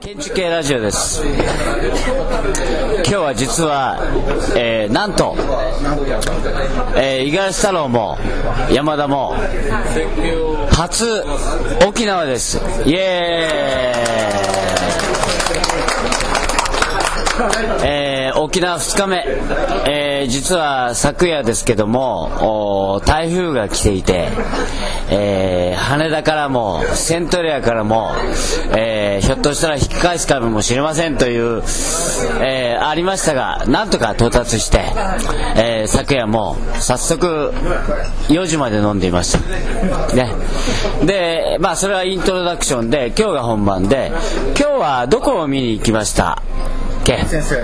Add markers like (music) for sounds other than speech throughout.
建築系ラジオです。今日は実は、えー、なんと、えー、五十嵐太郎も山田も初沖縄です。イエーイ、えー、沖縄2日目、えー、実は昨夜ですけども台風が来ていて、えー、羽田からもセントレアからも、え、ひょっとしたら引き返すかもしれませんという、え、ありましたがなんとか到達して、え、昨夜も早速4時まで飲んでいました、ね、でまあそれはイントロダクションで今日が本番で今日はどこを見に行きました？け先生。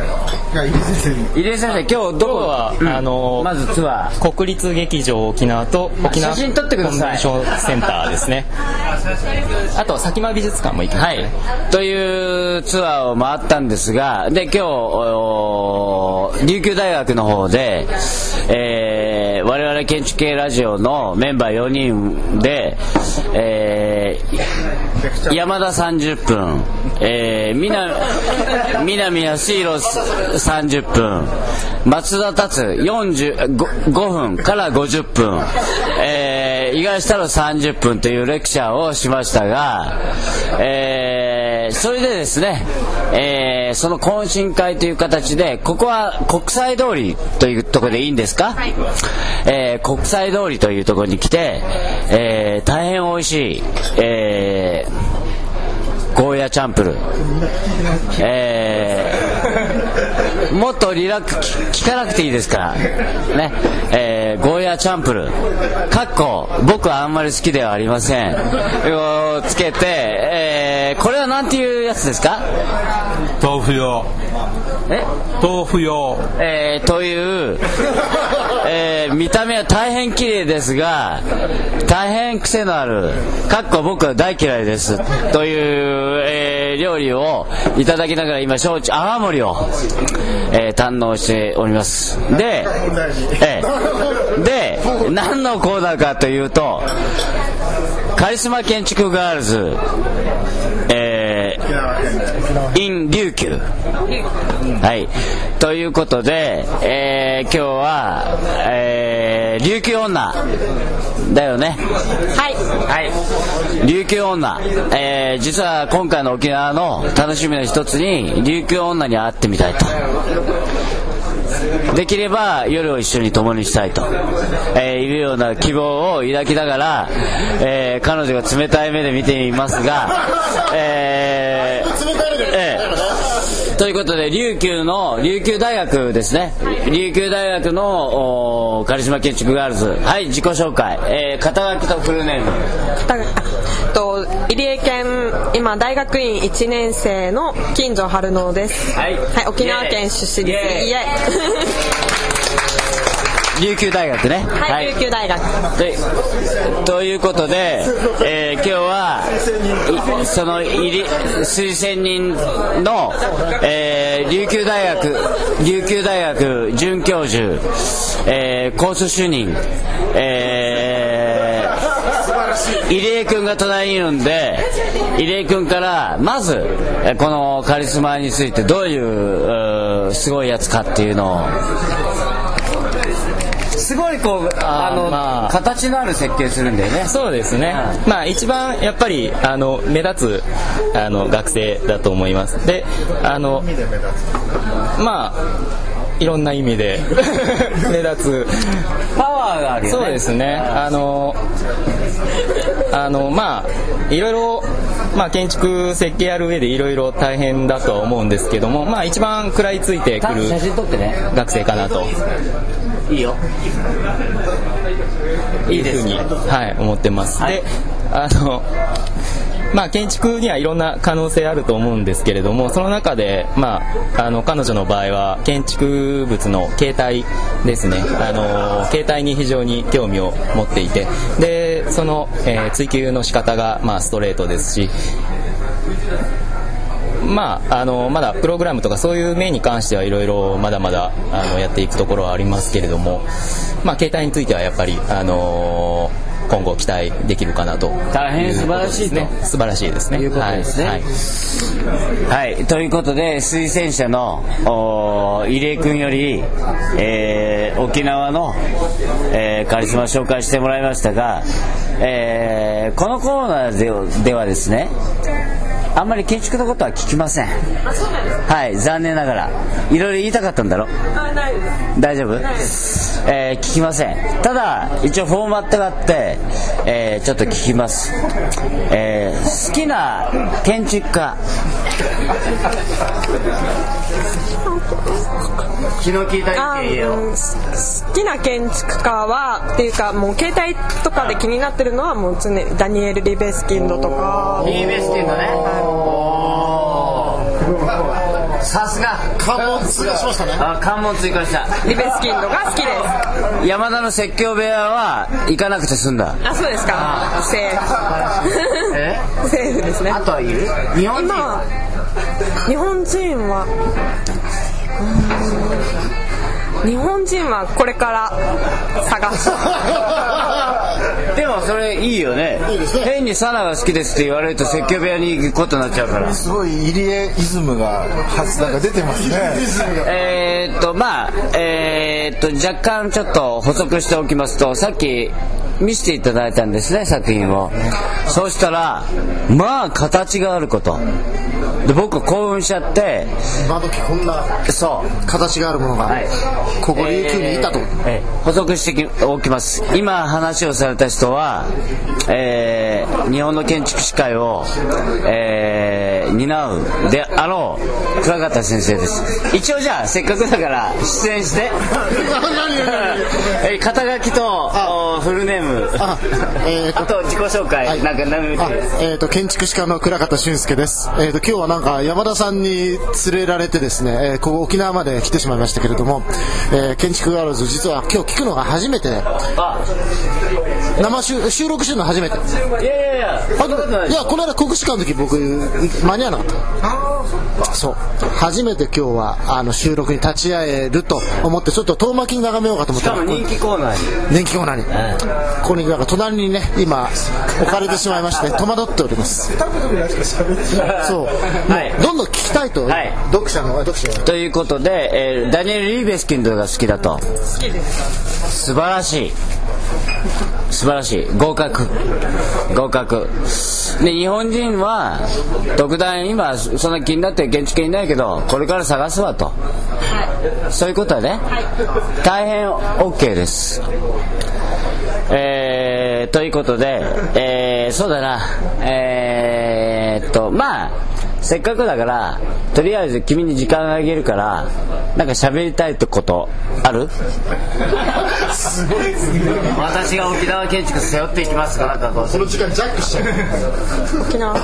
入江先生今日どこ？は、うん、あのまずツアー。国立劇場沖縄と沖縄写真撮ってください。コンベンションセンターですね。(laughs) あと佐喜眞美術館も行きました、ね、はい、というツアーを回ったんですがで今日琉球大学の方で、えー、我々建築系ラジオのメンバー4人で、えー、山田30分、えー、南南安弘30分松田達45分から50分、えー、五十嵐太郎30分というレクチャーをしましたが、えー、それでですね、えー、その懇親会という形でここは国際通りというところでいいんですか、はい、えー、国際通りというところに来て、えー、大変美味しい、えー、ゴーヤチャンプル、えー、もっとリラックス聞かなくていいですから、ね。えー、ゴーヤチャンプル。かっこ僕はあんまり好きではありません。をつけて、えー、これは何ていうやつですか？豆腐用。え？豆腐用。えー、という、えー、見た目は大変綺麗ですが大変癖のあるかっこ僕は大嫌いですという、えー、料理をいただきながら今焼酎泡盛を、えー、堪能しております。で、えー、で何のコーナーかというとカリスマ建築ガールズ、えー、in 琉球。はい。ということで、えー、今日は、えー、琉球女だよね。はい。はい。琉球女。えー、実は今回の沖縄の楽しみの一つに、琉球女に会ってみたいと。できれば夜を一緒に共にしたいと、えー、いうような希望を抱きながら、えー、彼女が冷たい目で見ていますが、えー、えー、ということで琉球の琉球大学ですね。琉球大学のカリスマ建築ガールズ。はい自己紹介、えー、肩書きとフルネーム。肩と入江県今大学院1年生の金城春乃です、はい、はい、沖縄県出身です。イエイ。(laughs) 琉球大学ね。はい、はい、琉球大学ということで、えー、今日はその入り推薦人の、えー、琉球大学琉球大学准教授、えー、コース主任、えー、入江君が隣にいるんで入江君からまずこのカリスマについてどういうすごいやつかっていうのをすごいこうあの、まあ、形のある設計するんだよね。そうですね、まあ一番やっぱりあの目立つあの学生だと思います。であのまあいろんな意味で (laughs) 目立つ。パワーがあるよね。そうですね。あのあのまあいろいろまあ、建築設計やる上でいろいろ大変だとは思うんですけども、まあ、一番食らいついてくる学生かなといいよ。いいふうに、はい、思ってます、はい、であの (laughs) まあ、建築にはいろんな可能性あると思うんですけれどもその中で、まあ、あの彼女の場合は建築物の形態ですね。あの形態に非常に興味を持っていて。でその、えー、追求の仕方が、まあ、ストレートですしまあ、あのまだプログラムとかそういう面に関してはいろいろまだまだあのやっていくところはありますけれども、まあ、携帯についてはやっぱり、あの今後期待できるかなと大変素晴らしいね。素晴らしいですね。いうことですね、はい。はい、はい、ということで推薦者の入江君より、えー、沖縄の、えー、カリスマ紹介してもらいましたが、えー、このコーナーでではですねあんまり建築のことは聞きません。はい残念ながら。いろいろ言いたかったんだろ？大丈夫？えー、聞きません。ただ一応フォーマットがあって、えー、ちょっと聞きます、えー、好きな建築家。気の利いた意見よ好きな建築家はっていうかもう携帯とかで気になってるのはもう常にダニエル・リベスキンドとか。リベスキンドね、さすが。関門追加しましたねあ関門追加した。リベスキンドが好きです。山田の説教部屋は行かなくて済んだ。あそうですか。セーフ。セーフ。ですね。あとはいる？日本人。日本人は日本人はこれから探す。(laughs) でもそれいいよね。ね。変にサナが好きですって言われると説教部屋に行くことになっちゃうから。すごい入江イズムがなんか出てますね。えー、っとまあえー、っと若干ちょっと補足しておきますとさっき見せていただいたんですね作品を。そうしたらまあ形があること。で僕興奮しちゃって。今時こんなそう。形があるものが、はい、ここ琉球にいたと、えー、補足しておきます。今話をされた人は、えー、日本の建築士会を、えー、担うであろう倉方先生です。一応じゃあせっかくだから出演して。(laughs) え肩書きとフルネーム。あ,、えー、あと自己紹介、はい、なんか何えーと、建築士科の倉方俊介です、えーと、今日はなんか山田さんに連れられてですね、えー、ここ沖縄まで来てしまいましたけれども、えー、建築ガールズ実は今日聞くのが初めて。生収録するの初めて。いやいやいやいやこの間国士館の時僕間に合わなかった。そう。初めて今日はあの収録に立ち会えると思ってちょっと遠巻きに眺めようかと思ったら人気コーナーに。人気コーナーに、うん、ここになんか隣にね今置かれてしまいまして (laughs) 戸惑っております。そう、はい、どんどん聞きたいと、はい、読者の読者ということで、えー、ダニエル・リーベスキンドが好きだと。好きです。素晴らしい素晴らしい。合格。合格。で日本人は特段今そんな気になってる建築家いないけどこれから探すわと、はい、そういうことはね、はい、大変 OK です。えー、ということで、えー、そうだな。えー、っとまあせっかくだからとりあえず君に時間あげるからなんか喋りたいってことある？すごい私が沖縄建築背負っていきますかなんかこうその時間ジャックしちゃう。沖縄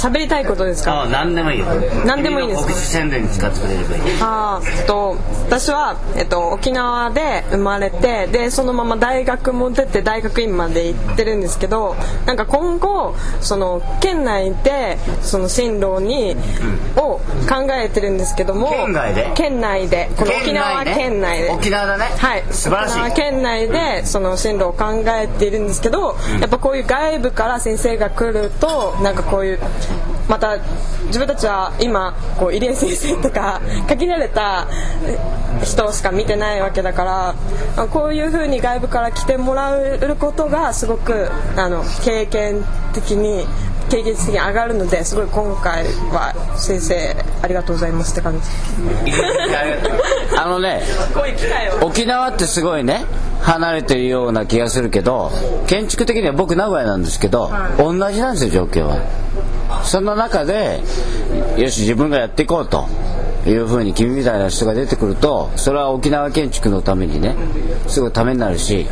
喋りたいことですか？あ何でもいいよ。何でもいいです告知宣伝に使ってくれればいい。あと私は、えっと、沖縄で生まれてでそのまま大学も出て大学院まで行ってるんですけどなんか今後その県内でその進路に、うん、を考えてるんですけども県内で？県内で。この沖縄県内で、ね、沖縄だね。はい。素晴らしい。県内でその進路を考えているんですけど、うん、やっぱこういう外部から先生が来るとなんかこういうまた自分たちは今こう入江先生とか限られた人しか見てないわけだからこういうふうに外部から来てもらえることがすごくあの経験的に経験的に上がるのですごい今回は先生ありがとうございますって感じ。あのね沖縄ってすごいね離れてるような気がするけど建築的には僕名古屋なんですけど、はい、同じなんですよ状況はその中でよし自分がやっていこうというふうに君みたいな人が出てくるとそれは沖縄建築のためにねすごいためになるし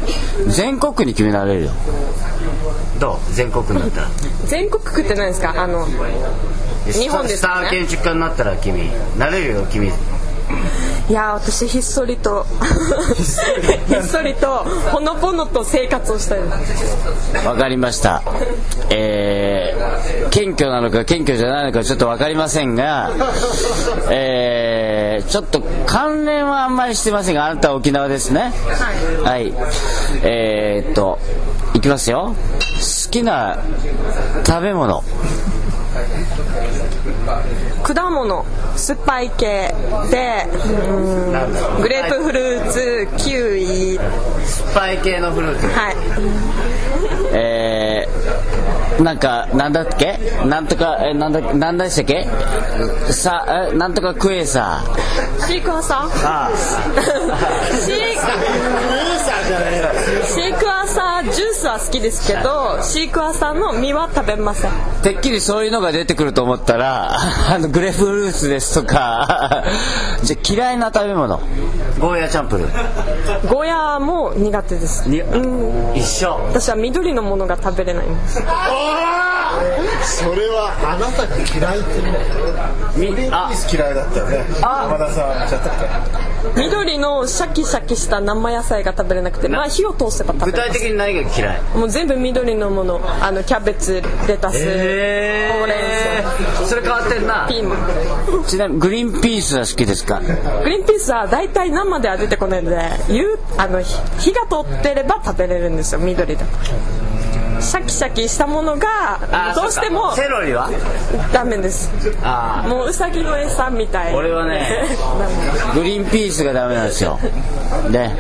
全国に君なれるよ。どう？全国になったら？全国区って何ですか？あの日本ですスタかねー建築家になったら君なれるよ君いやー私ひっそりと (laughs) ひっそりとほのぼのと生活をしたいわかりました。えー、謙虚なのか謙虚じゃないのかちょっとわかりませんがえー、ちょっと関連はあんまりしてませんがあなたは沖縄ですね。はい、えー、っといきますよ。好きな食べ物果物酸っぱい系でうんグレープフルーツキウイ。スパイ系のフルーツ。はい。えー、なんかなんだっけ？なんとかえなんだなんでしたっけ？さえなんとかクエーサーシークワーサー？あ (laughs) シーシークワーサージュースは好きですけどシークワーサーの実は食べません。てっきりそういうのが出てくると思ったら (laughs) あのグレープフルーツですとか (laughs) じゃあ嫌いな食べ物。ゴーヤチャンプル。ーゴーヤも苦手です。に一緒。私は緑のものが食べれないんですそれはあなたが嫌いってみあ。嫌いだったよね。山田さんちゃったっ緑のシャキシャキした生野菜が食べれなくてまあ火を通せば食具べれます。体的に何が嫌い。もう全部緑のもの。あのキャベツレタス、えほうれんそれ変わってんな。草ピーマン。ちなみにグリーンピースは好きですか？グリーンピースは大体生では出てこないのであの火火が通ってれば食べれるんですよ緑だとシャキシャキしたものがあどうしてもセロリは？ダメです。あもうウサギの餌みたい。俺はね (laughs) グリーンピースがダメなんですよ。で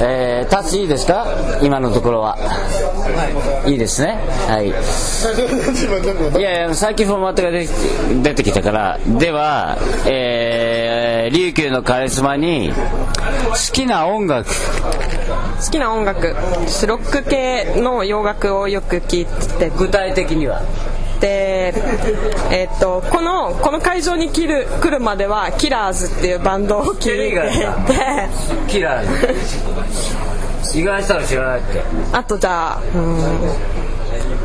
えー、タッチいいですか？今のところは。いいですね。はい。いやいや最近フォーマットが出て出てきたから。では、えー、琉球のカリスマに好きな音楽。好きな音楽。私ロック系の洋楽をよく聴いて。具体的には？で、えっとこのこの会場に来る来るまではキラーズっていうバンドを聴いて。キラー意外したら知らないって。あとじゃあうん。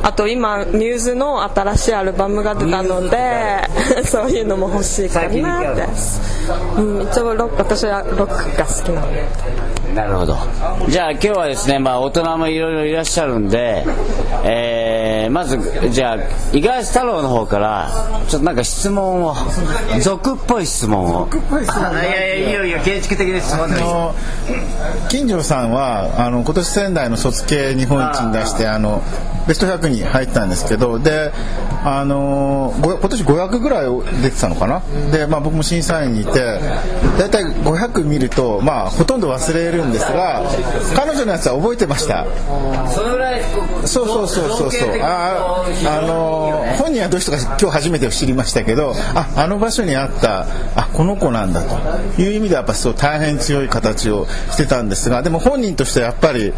あと今ミューズの新しいアルバムが出たのでそういうのも欲しいかなって、うん、一応ロック私はロックが好きなのでなるほど。じゃあ今日はですね、まあ、大人もいろいろいらっしゃるんで、えーまずじゃあ五十嵐太郎の方からちょっとなんか質問を俗っぽい質問を。いやいやいいよいいよ建築的な質問でもいいあの金城さんはあの今年仙台の卒系日本一に出してあのベスト100に入ったんですけどであのご今年500ぐらい出てたのかな？で、まあ、僕も審査員にいて大体500見ると、まあ、ほとんど忘れるんですが彼女のやつは覚えてました。そのぐらいそうそうそうそうそう。ああの本人はどうしてか今日初めて知りましたけどああの場所にあったあこの子なんだという意味ではやっぱそう大変強い形をしてたんですがでも本人としてはやっぱり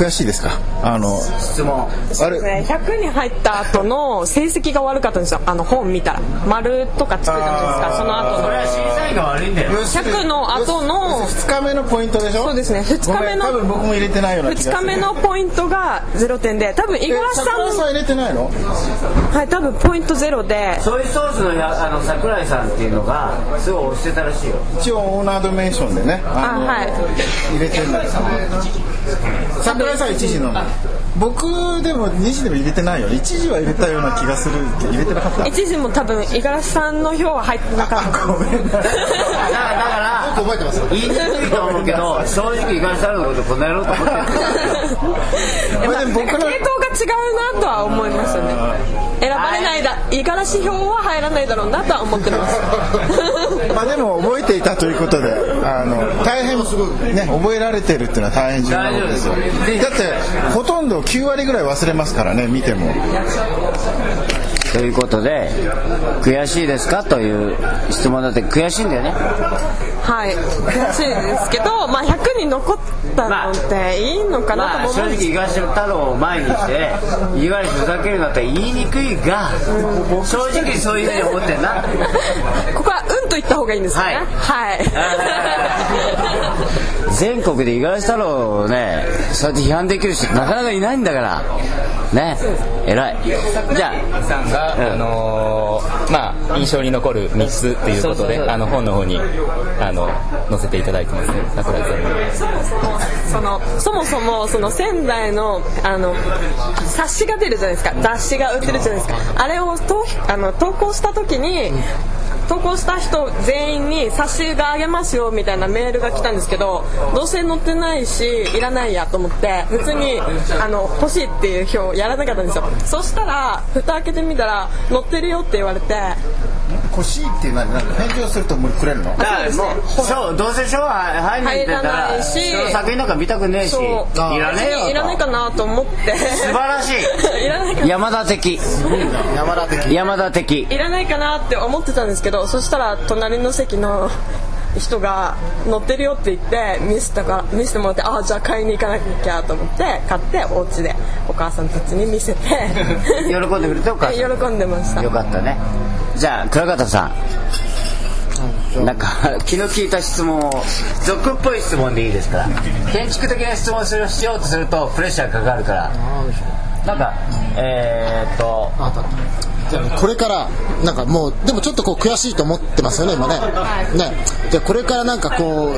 悔しいですか？あの質問。あれ？ね100に入った後の成績が悪かったんですよ。あの本見たら。丸とかつくじゃないですか。その後の。それは審査員が悪いんだよ。100の後の。2日目のポイントでしょ？そうですね。2日目の多分僕も入れてないような気がする。2日目のポイントが0点で。多分五十嵐さん桜井さん入れてないの？はい多分ポイントゼロで。ソイソースのやあの桜井さんっていうのがすごい押してたらしいよ。一応オーナードメンションでねあのあはい。入れてるんです桜井さん1時の僕でも2時でも入れてないよ1時は入れたような気がするけど入れてなかった。一時も多分五十嵐さんの票は入ってなかった。ごめんなさい。だから覚えてます言いにくいと思うけど。正直五十嵐太郎のことこの野郎と思ってる。(laughs) まあでも僕の系統が違うなとは思いましたね。選ばれないだ五十嵐票は入らないだろうなとは思ってます。(laughs) まあでも覚えていたということであの大変ね覚えられてるっていうのは大変重要なことですよ。だってほとんど9割ぐらい忘れますからね見ても。ということで悔しいですか？という質問だって悔しいんだよね。はい。悔しいですけど、まあ、100に残ったのっていいのかなと思うんです正直東太郎を前にして五十嵐ふざけるなって言いにくいが正直そういうふうに思ってんな。こ (laughs) こは運と言った方がいいんですよね。はい、(laughs) 全国で五十嵐太郎をねそうやって批判できる人なかなかいないんだから。ね。偉い。じゃあ。さんが、うん。あのーまあ印象に残る3つっていうことそうそうそう。であの本の方にあの載せていただいてますね。桜井さんに。そのそもそもその仙台のあの冊子が出るじゃないですか。雑誌が売ってるじゃないですか。あれをとあの投稿した時に投稿した人全員に冊子があげますよみたいなメールが来たんですけどどうせ載ってないしいらないやと思って普通にあの欲しいっていう表をやらなかったんですよ。そしたら蓋開けてみたら載ってるよって言われて欲しいっていうのは何返事をするともうくれるの？だからもうそうどうせ賞入んないったら入らないし人の作品なんか見たくねえしそういらねえよと。いらないかなと思って。素晴らしい。いらないかな。山田的。山田的。山田的。いらないかなって思ってたんですけどそしたら隣の席の人が乗ってるよって言って見せたから見せてもらってああじゃあ買いに行かなきゃと思って買ってお家でお母さんたちに見せて。(laughs) 喜んでくれてお母さん。(laughs) 喜んでました。よかったね。じゃあ倉方さん。なんか (laughs) 気の利いた質問を俗っぽい質問でいいですか？ら建築的な質問をするしようとするとプレッシャーかかるからなんかえー、っとあ当たったじゃあこれからなんかもうでもちょっとこう悔しいと思ってますよね今ね。ね。じゃあこれからなんかこう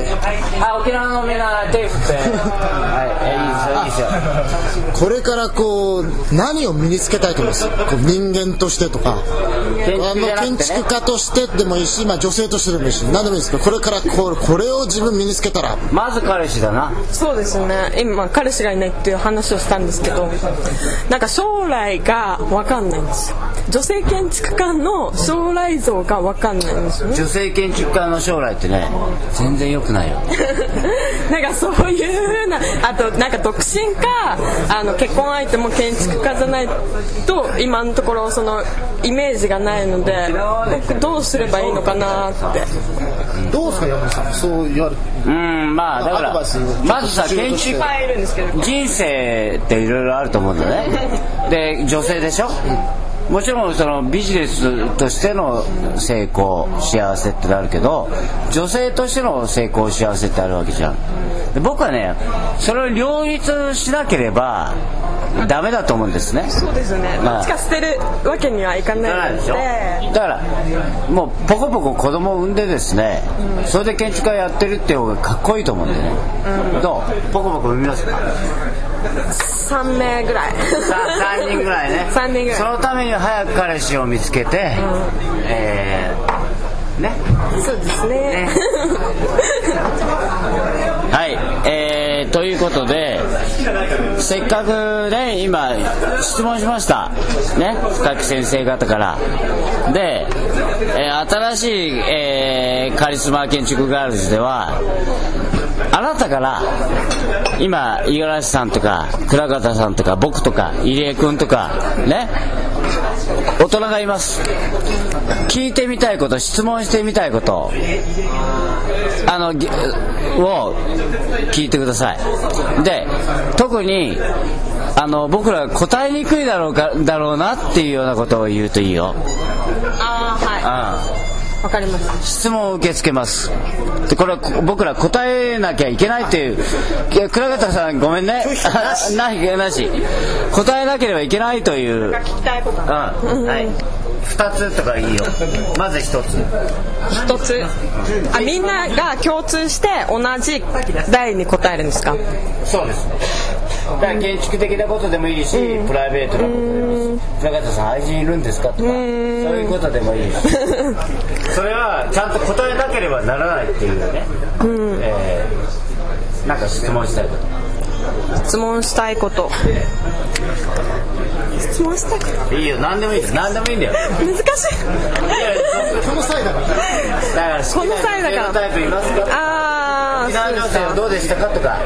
あ沖縄のみんな手振って。はいえいいですよいいですよ。これからこう何を身につけたいと思います？こう人間としてとか。建あの建築家としてでもいいし、まあ、女性としてでもいいし何でもいいですけどこれからこうこれを自分身につけたら。まず彼氏だな。そうですね。今彼氏がいないっていう話をしたんですけどなんか将来が分かんないんですよ。女性建築家の将来像が分かんないんですよね。女性建築家の将来ってね全然良くないよ。(laughs) なんかそういうなあとなんか独身かあの結婚相手も建築家じゃないと今のところそのイメージがないので僕どうすればいいのかなって。どうですか山本さんそう言われてうんまあだからまずさ建築いるんですけど。人生っていろいろあると思うんだね。で女性でしょ？もちろんそのビジネスとしての成功幸せってあるけど女性としての成功幸せってあるわけじゃん。で僕はねそれを両立しなければダメだと思うんですね。そうですよね。まあ。どっちか捨てるわけにはいかないので。しょ？でだからもうポコポコ子供を産んでですね、それで建築家やってるっていう方がかっこいいと思うんでね、どう？ポコポコ産みますか？3名ぐらい。さ3人ぐらいね。3人ぐらい。そのためには早く彼氏を見つけて、えーね。そうですね。(laughs) はい。えー、ということでせっかくね今質問しました。ね。深木先生方から。で、えー新しい、えーカリスマ建築ガールズではあなたから今五十嵐さんとか倉方さんとか僕とか入江君とかね大人がいます。聞いてみたいこと質問してみたいことあのぎを聞いてください。で特にあの僕らが答えにくいだろうかだろうなっていうようなことを言うといいよ。ああはうん。いわかりました質問を受け付けます。でこれはこ僕ら答えなきゃいけないっていう。いや倉方さんごめんね。あなし。(laughs) なし。答えなければいけないという。聞きたいこと。うん。はい。2つとかいいよ。まず1つ。一つ。あみんなが共通して同じ題に答えるんですか？そうですだから建築的なことでもいいし、プライベートなことでもいいし。倉方さん愛人いるんですか？とかそういうことでもいいし。(laughs) それはちゃんと答えなければならないっていうね、えーなんか質問したいこと質問したいこと。質問したいこと？いいよ。何でもいいです何でもいいんだよ。難しい。この際だから。だからこの際だから。なタイプいますか？あ沖縄情勢はどうでしたかとか。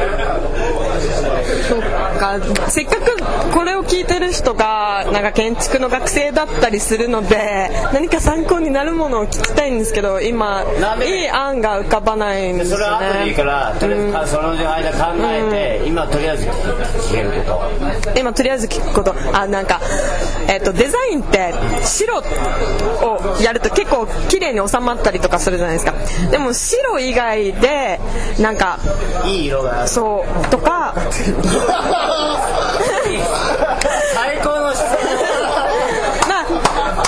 そっか。せっかくこれを聞いてる人がなんか建築の学生だったりするので何か参考になるものを聞きたいんですけど今い。い案が浮かばないんですそれはでいいかねらとりあえずかその間考えて今とりあえず聞けること。今とりあえず聞くこと。あなんかえっとデザインって白をやると結構綺麗に収まったりとかするじゃないですか。でも白以外でなんかいい色が。そうとか。(laughs) (laughs) 最高の質問まあ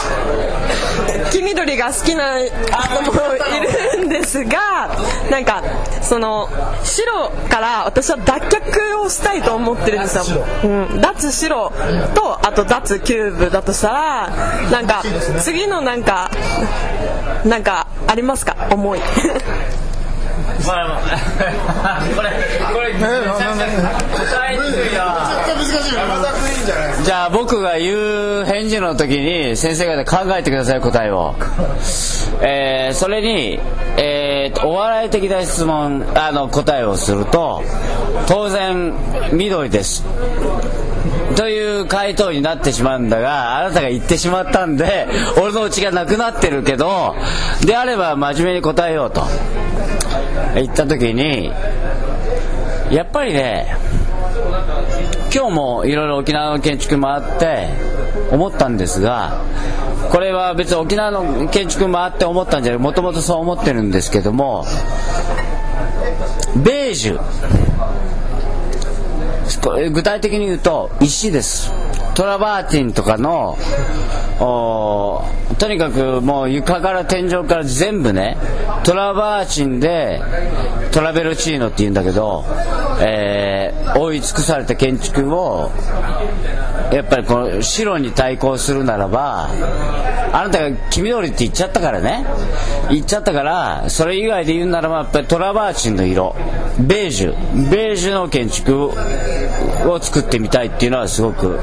黄緑が好きな人もいるんですがなんかその白から私は脱却をしたいと思ってるんですよ、うん、脱白とあと脱キューブだとしたらなんか次のなんかなんかありますか？思いこれこれこれめちゃくちゃ答えにくいな難しいな山田君いいんじゃないじゃあ僕が言う返事の時に先生方考えてください答えを、えー、それに、えー、お笑い的な質問あの答えをすると当然緑ですという回答になってしまうんだがあなたが言ってしまったんで俺のうちがなくなってるけどであれば真面目に答えようと言った時にやっぱりね今日もいろいろ沖縄の建築回って思ったんですがこれは別に沖縄の建築回って思ったんじゃないもともとそう思ってるんですけどもベージュ具体的に言うと石です。トラバーティンとかのとにかくもう床から天井から全部ねトラバーチンでトラベルチーノって言うんだけど、えー、覆い尽くされた建築をやっぱりこの白に対抗するならばあなたが黄緑って言っちゃったからね。言っちゃったからそれ以外で言うならばやっぱりトラバーチンの色。ベージュ。ベージュの建築を作ってみたいっていうのはすごく、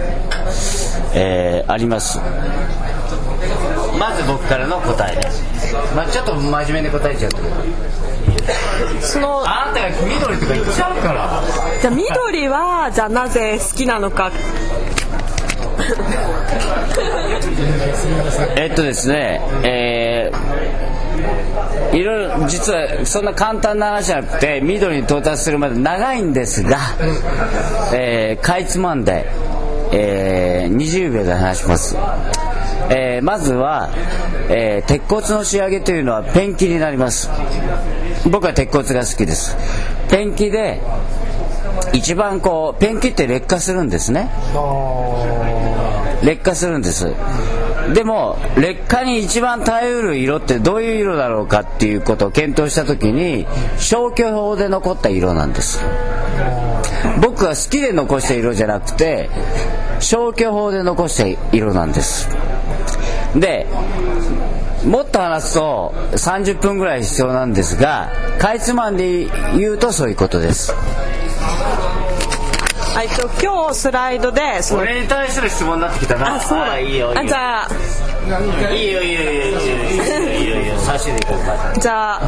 えー、あります。まず僕からの答えね、まあ、ちょっと真面目に答えちゃったけどそのあなたが黄緑とか言っちゃうから。じゃあ緑はじゃあなぜ好きなのか。(laughs) えっとですね、えー、いろいろ実はそんな簡単な話じゃなくて緑に到達するまで長いんですが、えー、かいつまんで、えー、20秒で話します、えー、まずは、えー、鉄骨の仕上げというのはペンキになります。僕は鉄骨が好きです。ペンキで一番こうペンキって劣化するんですね。劣化するんです。でも劣化に一番耐えうる色ってどういう色だろうかっていうことを検討した時に消去法で残った色なんです僕が好きで残した色じゃなくて消去法で残した色なんです。でもっと話すと30分ぐらい必要なんですがかいつまんで言うとそういうことです。えっと今日スライドでその俺に対する質問になってきたな。あそうだ。あいいよいいよ。あじゃあいいよいいよいいよいいよいいよいいよ差しでいこうかじゃあ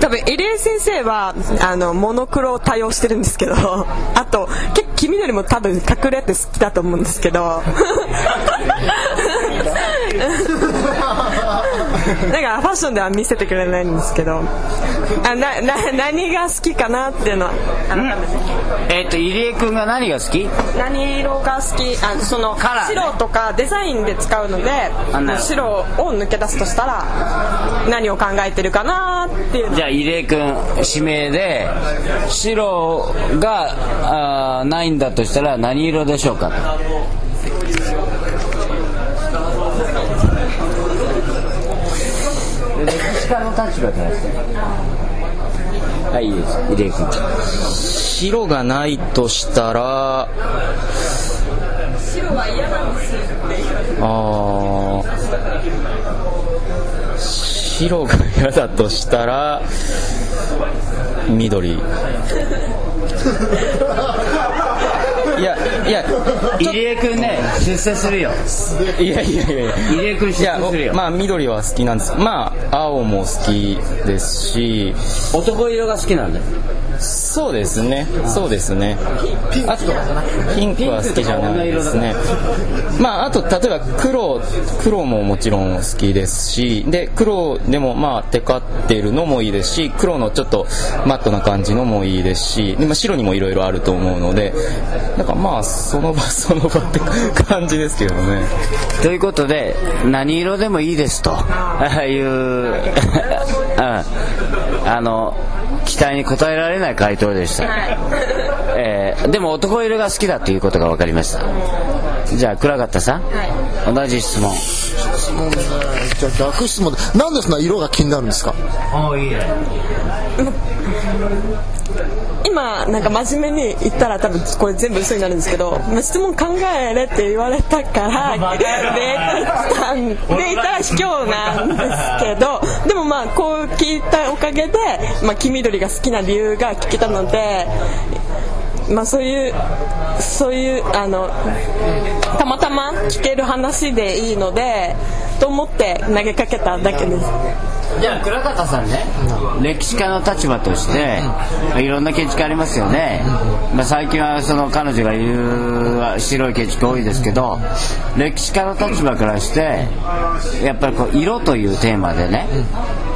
多分入江先生はあのモノクロを多用してるんですけどあと結構黄緑も多分隠れて好きだと思うんですけど (laughs) だからファッションでは見せてくれないんですけど。あなな何が好きかなっていうのは。改めてえっと入江君が何が好き？何色が好き？あそのカラーね。白とかデザインで使うので白を抜け出すとしたら何を考えてるかなっていうの。じゃあ入江君指名で白があーないんだとしたら何色でしょうか歴史家の立場からしてはいいいです。入江君白がないとしたら白は嫌なんですよあー白が嫌だとしたら緑。いやいや入江君ね出世するよ。いやいやいやいや。入江君出いや世するよ、まあ緑は好きなんです。まあ青も好きですし。男色が好きなんだよそうですね。そうですね。あとピンクは好きじゃないですね。まああと例えば黒黒ももちろん好きですしで黒でもまあテカってるのもいいですし黒のちょっとマットな感じのもいいですしで、まあ、白にもいろいろあると思うのでなんかまあその場 (laughs) その場って感じですけどね。ということで何色でもいいですと。いう、(laughs) うん、あの期待に応えられない回答でした、えーでも男色が好きだということが分かりました。じゃあ倉方さん、同じ質問。質問ね。じゃあ逆質問でなんでそんな色が気になるんですか？おいいね今なんか真面目に言ったら多分これ全部嘘になるんですけど、まあ、質問考えれって言われたからでたんで言ったら卑怯なんですけどでもまあこう聞いたおかげで、まあ、黄緑が好きな理由が聞けたので。まあ、そういうそういうあのたまたま聞ける話でいいのでと思って投げかけただけです。じゃあ倉方さんね歴史家の立場としていろんな建築ありますよね、まあ、最近はその彼女が言う白い建築多いですけど歴史家の立場からしてやっぱりこう色というテーマでね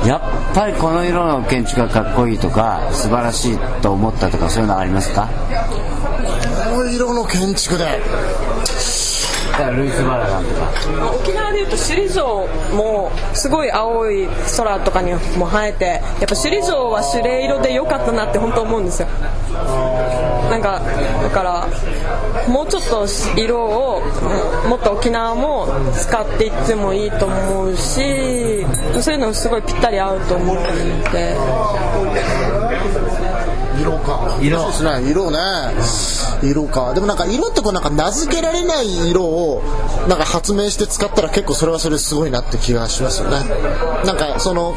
やっぱりこの色の建築がかっこいいとか素晴らしいと思ったとかそういうのはありますか？この色の建築でだからルイス・バラダンとか。沖縄でいうと首里城もすごい青い空とかにも生えてやっぱ首里城は朱麗色で良かったなって本当思うんですよ。なんかだからもうちょっと色をもっと沖縄も使っていってもいいと思うしそういうのすごいぴったり合うと思ってるので。色か。色。ですね色ね。色か。でもなんか色ってこうなんか名付けられない色をなんか発明して使ったら結構それはそれですごいなって気がしますよね。なんかその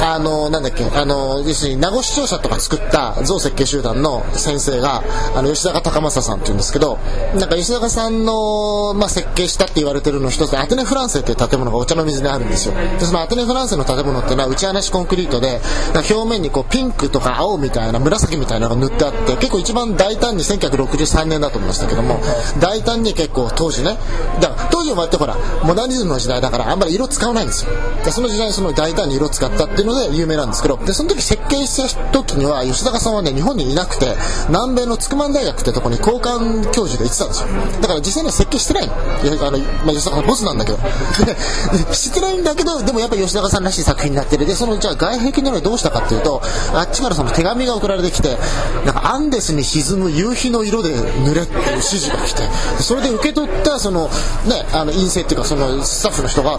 あのなんだっけあの要するに名護市庁舎とか作った像設計集団の先生があの吉高隆正さんっていうんですけどなんか吉高さんの、まあ、設計したって言われてるの一つでアテネ・フランセっていう建物がお茶の水にあるんですよ。でそのアテネ・フランセの建物っていうのは打ち放しコンクリートで表面にこうピンクとか青みたいな紫みたいなのが塗ってあって結構一番大胆に1963年だと思いましたけども大胆に結構当時ねだから当時はってほらモダニズムの時代だからあんまり色使わないんですよ。でその時代にその大胆に色使ったっていうので有名なんですけどでその時設計した時には吉高さんはね日本にいなくて南米の筑波大学ってとこに交換教授で行ってたんですよ。だから実際には設計してないの。あの、まあ、吉高さんボスなんだけど。でしてないんだけどでもやっぱ吉高さんらしい作品になってるでそのじゃあ外壁の上どうしたかっていうとあっちからその手紙が送られてきてなんかアンデスに沈む夕日の色で塗れっていう指示が来てそれで受け取ったそのねあの陰性っていうかそのスタッフの人が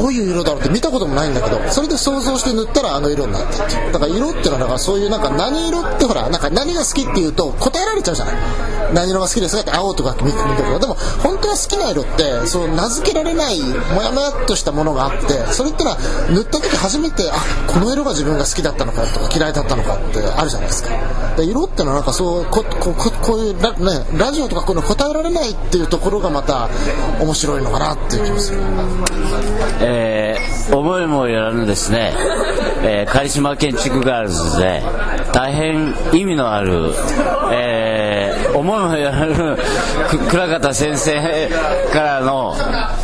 どういう色だろうって見たこともないんだけどそれで想像して塗ったらあの色になったってだから色っていうのはだかそういうなんか何色ってほらなんか何が好きっていうと答えられちゃうじゃない。何色が好きですかって青とかって見てるけどでも本当は好きな色ってその名付けられないもやもやっとしたものがあってそれってのは塗った時初めてあこの色が自分が好きだったのかとか嫌いだったのかってあるじゃないですか。で色ってのはなんかそうこここういうラ,、ね、ラジオとかこういうの答えられないっていうところがまた面白いのかなっていう気がする。えー思いもよらぬですね、えーカリスマ建築ガールズで大変意味のある、えー思いもよ。らぬく倉方先生からの、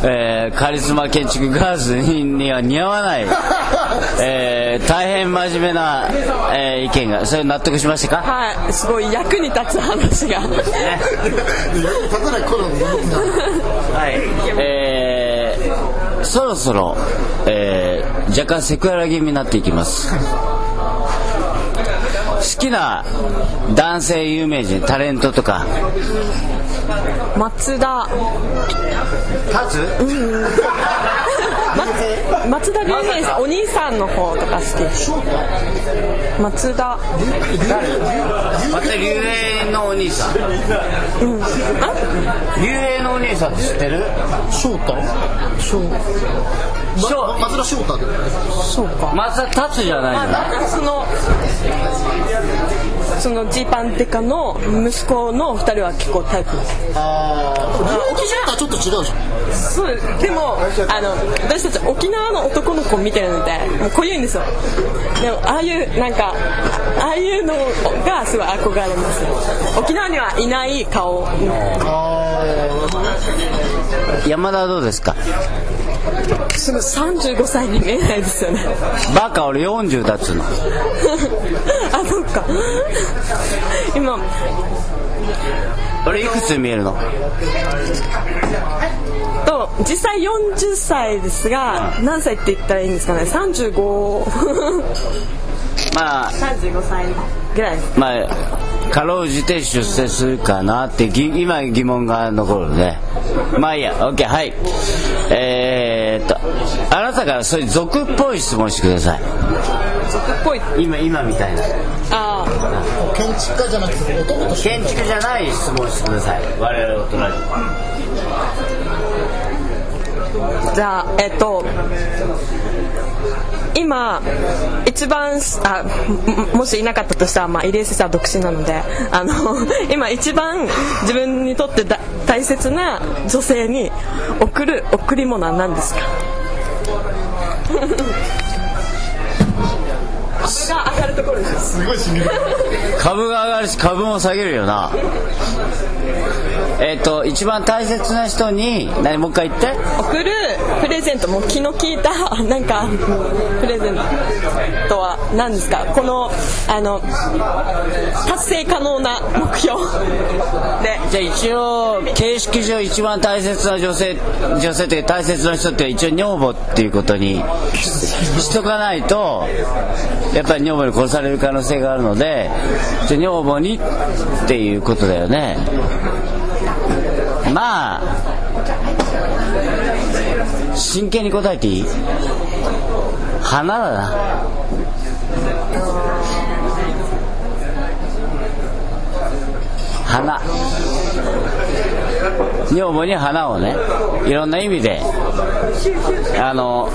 えーカリスマ建築ガールズにには似合わない、(laughs) えー大変真面目な、えー意見が。それ納得しましたか？はい。すごい役に立つ話が。立たない頃のはい、えーそろそろ、えー若干セクハラ気味になっていきます好きな男性有名人タレントとか。松田。立つ？ま松田龍平さんお兄さんの方とか好き。です松田また竜兵のお兄さん。うん。あ？竜兵のお兄さんって知ってる？翔太？翔。翔。松田翔太で。そうか。松田達じゃないまあのそのそのジーパンデカの息子の二人は結構タイプ。ですあ。あ沖縄とはちょっと違うじゃん。そうでもあの私たち沖縄の男の子見てるのでもう濃いんですよ。でもああいうなんかああいうのがすごい憧れます沖縄にはいない顔。山田はどうですか？すごい35歳に見えないですよね。バカ俺40だっつうの。(laughs) あそっか。今俺いくつに見えるの？と実際40歳ですが何歳って言ったらいいんですかね？3535まあ歳ぐらい。まあかろうじて出世するかなってぎ今疑問が残るねまあいいや。OK はい。えー、っとあなたからそういう俗っぽい質問してください俗っぽい今今みたいな。あ建築家じゃなくて男として建築じゃない質問してください。我々大人にあじゃあえっと今一番あももしいなかったとしたら、まあ、入江先生は独身なのであの (laughs) 今一番自分にとってだ大切な女性に贈る贈り物は何ですか？株が上がるところですすごい真剣株が上がるし株も下げるよな。えっ、と一番大切な人に何もう一回言って。贈るプレゼントもう気の利いた (laughs) なんかプレゼントは何ですか？このあの達成可能な目標。でじゃあ一応形式上一番大切な女性女性というか大切な人って一応女房っていうことにしとかないとやっぱり女房に殺される可能性があるのでじゃあ女房にっていうことだよねまあ真剣に答えていい？花だな。花女房に花をねいろんな意味であの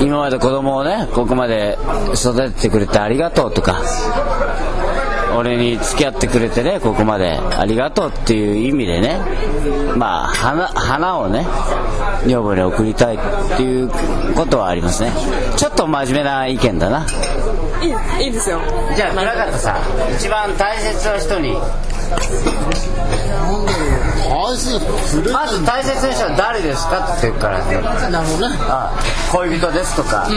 今まで子供をねここまで育ててくれてありがとうとか俺に付き合ってくれてねここまで。ありがとうっていう意味でね。まあ花花をね女房に送りたいっていうことはありますね。ちょっと真面目な意見だな。いいいいですよ。じゃあ村方さん一番大切な人にまず大切な人は誰ですかって言うからなるほどね。あ恋人ですとか、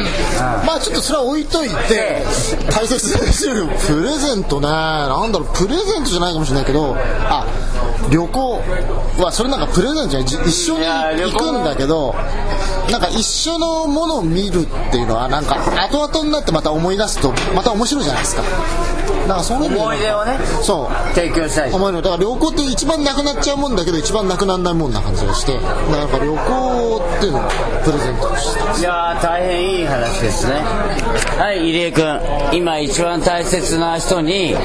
まあちょっとそれは置いといて大切な人よりプレゼントね。なんだろうプレゼントじゃないかもしれないけどあ旅行はそれなんかプレゼントじゃないじ一緒に行行くんだけどなんか一緒のものを見るっていうのはなんか後々になってまた思い出すとまた面白いじゃないですか。だからそういう意味で思い出をねそう。提供したい。思いのだから旅行って一番なくなっちゃうもんだけど一番なくならないもんな感じがしてだからやっぱ旅行っていうのをプレゼントしていやー大変いい話ですね。はい入江君。今一番大切な人に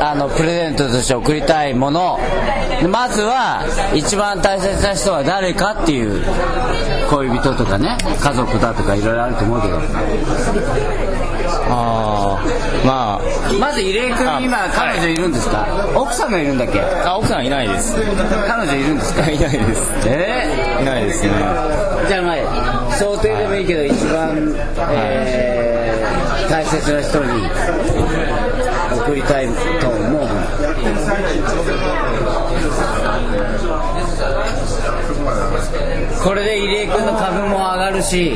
あのプレゼントとして贈りたいもの。まずは一番大切な人は誰かっていう恋人とかね。家族だとかいろいろあると思うけど。ああままず入江君あ今彼女いるんですか、奥さんがいるんだっけ？ああ奥さんいないです。彼女いるんですか？いないです。え？いないですね。ー、じゃあまあ想定でもいいけど一番、えー大切な人に送りたいと思うこれで入江君の株も上がるし。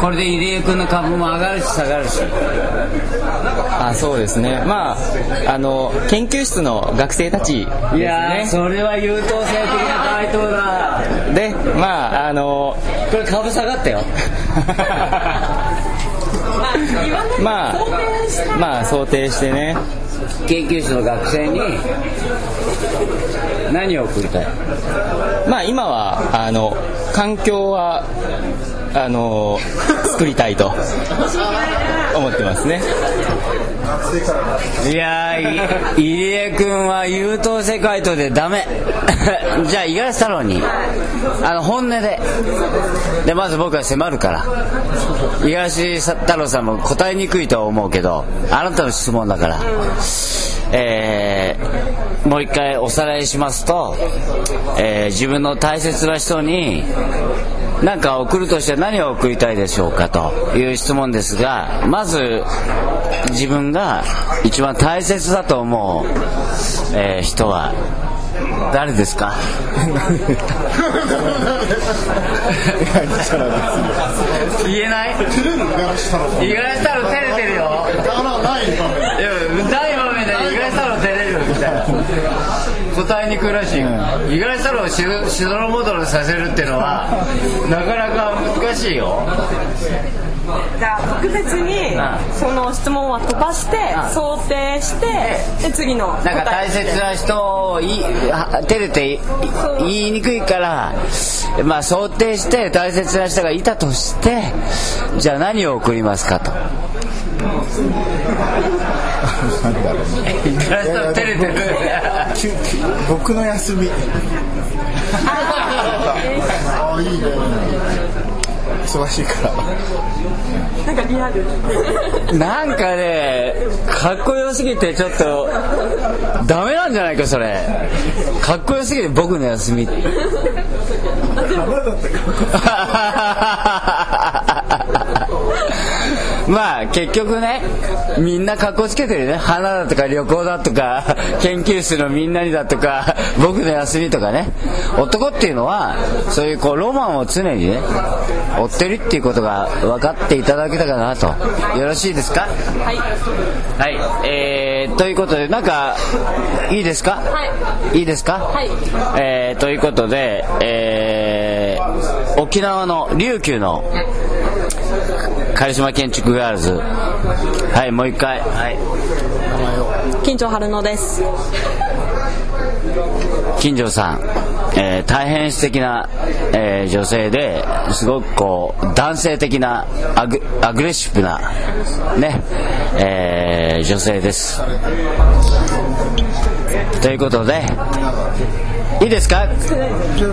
これで入江君の株も上がるし下がるし。あそうですね。まああの研究室の学生たちですいやそれは優等生的な回答だ。でまああのこれ株下がったよ。(laughs) まあまあ想定してね研究室の学生に何を送りたい？まあ今はあの環境はあの作りたいと思ってますね。いやー入江君は優等生回答でダメ。(laughs) じゃあ五十嵐太郎にあの本音で。でまず僕は迫るから。五十嵐太郎さんも答えにくいとは思うけどあなたの質問だから。えーもう一回おさらいしますと、えー自分の大切な人に何か送るとして何を送りたいでしょうかという質問ですがまず自分が一番大切だと思う、えー人は誰ですか？言えない？意外したら照れてるよ。いやない場面で意外したら照れるみたいな。答えにくいらしいよ。意外したらをししどろもどろさせるっていうのはなかなか難しいよ。じゃあ特別にうん。その質問は飛ばしてうん。想定してで次のなんか大切な人をいは照れてい言いにくいからまあ想定して大切な人がいたとしてじゃあ何を送りますかとなんだろうね照れてる。僕の休み。ああいいね忙しいから。なんかリアルなんかねかっこよすぎてちょっとダメなんじゃないかそれ。かっこよすぎて僕の休み (laughs) まあ結局ねみんな格好つけてるよね。花だとか旅行だとか (laughs) 研究室のみんなにだとか (laughs) 僕の休みとかね。男っていうのはそういうこうロマンを常にね追ってるっていうことが分かっていただけたかなと。よろしいですか？はい。はい。えー、ということでなんかいいですか？はい。いいですか？はい。えー、ということで、えー、沖縄の琉球のカリスマ建築ガールズ。はいもう一回。はい。金城春乃です。金城さん、えー大変素敵な、えー女性ですごくこう男性的なアグアグレッシブなね、えー女性です。ということでいいですか？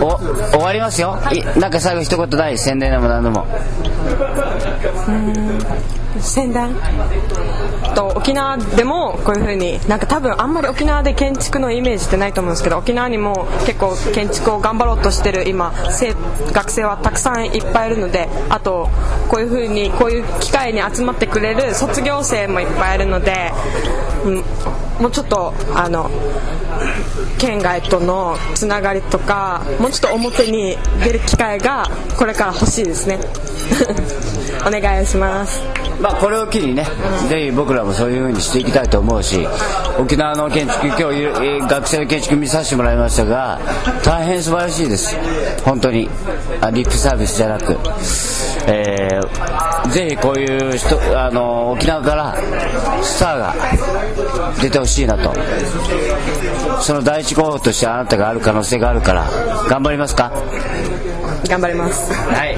お終わりますよ、いなんか最後一言ない？宣伝でも何でも。宣伝？と沖縄でもこういう風になんか多分あんまり沖縄で建築のイメージってないと思うんですけど沖縄にも結構建築を頑張ろうとしてる今生学生はたくさんいっぱいいるのであとこういう風にこういう機会に集まってくれる卒業生もいっぱいいるので、うん、もうちょっとあの県外とのつながりとかもうちょっと表に出る機会がこれから欲しいですね (laughs) お願いしますまあこれを機にね、ぜひ僕らもそういう風にしていきたいと思うし、沖縄の建築、今日学生の建築見させてもらいましたが、大変素晴らしいです。本当に。あリップサービスじゃなく。えーぜひこういう人、あの、沖縄からスターが出てほしいなと。その第一候補としてあなたがある可能性があるから、頑張りますか？頑張ります。はい、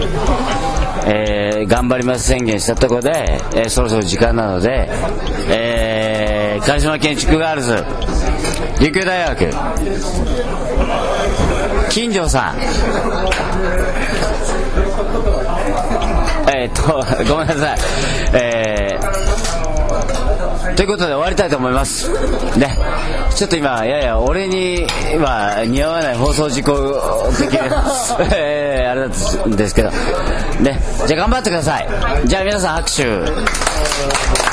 えー頑張ります宣言したところで、えーそろそろ時間なので、えー、カリスマ建築ガールズ琉球大学金城さんえーっとごめんなさいえーということで終わりたいと思います。ね。ちょっと今、やや俺に、今、似合わない放送事故的な、えーあれなんですけど。ね。じゃあ頑張ってください。じゃあ皆さん拍手。